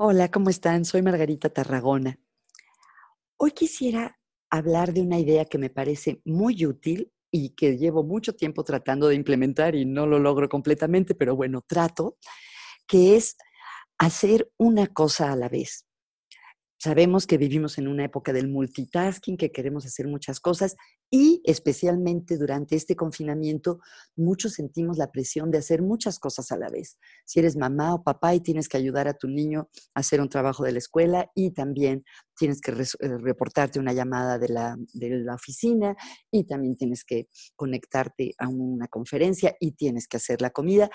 Hola, ¿cómo están? Soy Margarita Tarragona. Hoy quisiera hablar de una idea que me parece muy útil y que llevo mucho tiempo tratando de implementar y no lo logro completamente, pero bueno, trato, que es hacer una cosa a la vez. Sabemos que vivimos en una época del multitasking, que queremos hacer muchas cosas y especialmente durante este confinamiento, muchos sentimos la presión de hacer muchas cosas a la vez. Si eres mamá o papá y tienes que ayudar a tu niño a hacer un trabajo de la escuela y también tienes que eh, reportarte una llamada de la, de la oficina y también tienes que conectarte a una conferencia y tienes que hacer la comida,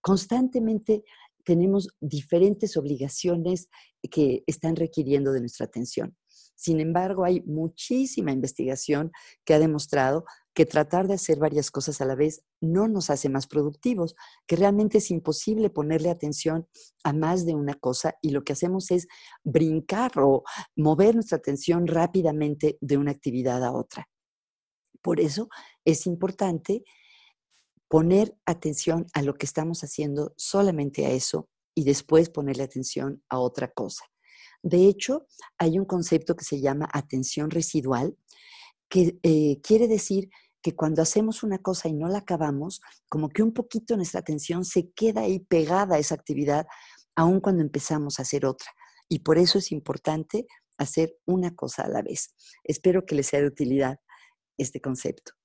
constantemente tenemos diferentes obligaciones que están requiriendo de nuestra atención. Sin embargo, hay muchísima investigación que ha demostrado que tratar de hacer varias cosas a la vez no nos hace más productivos, que realmente es imposible ponerle atención a más de una cosa y lo que hacemos es brincar o mover nuestra atención rápidamente de una actividad a otra. Por eso es importante poner atención a lo que estamos haciendo, solamente a eso, y después ponerle atención a otra cosa. De hecho, hay un concepto que se llama atención residual, que eh, quiere decir que cuando hacemos una cosa y no la acabamos, como que un poquito nuestra atención se queda ahí pegada a esa actividad, aun cuando empezamos a hacer otra. Y por eso es importante hacer una cosa a la vez. Espero que les sea de utilidad este concepto.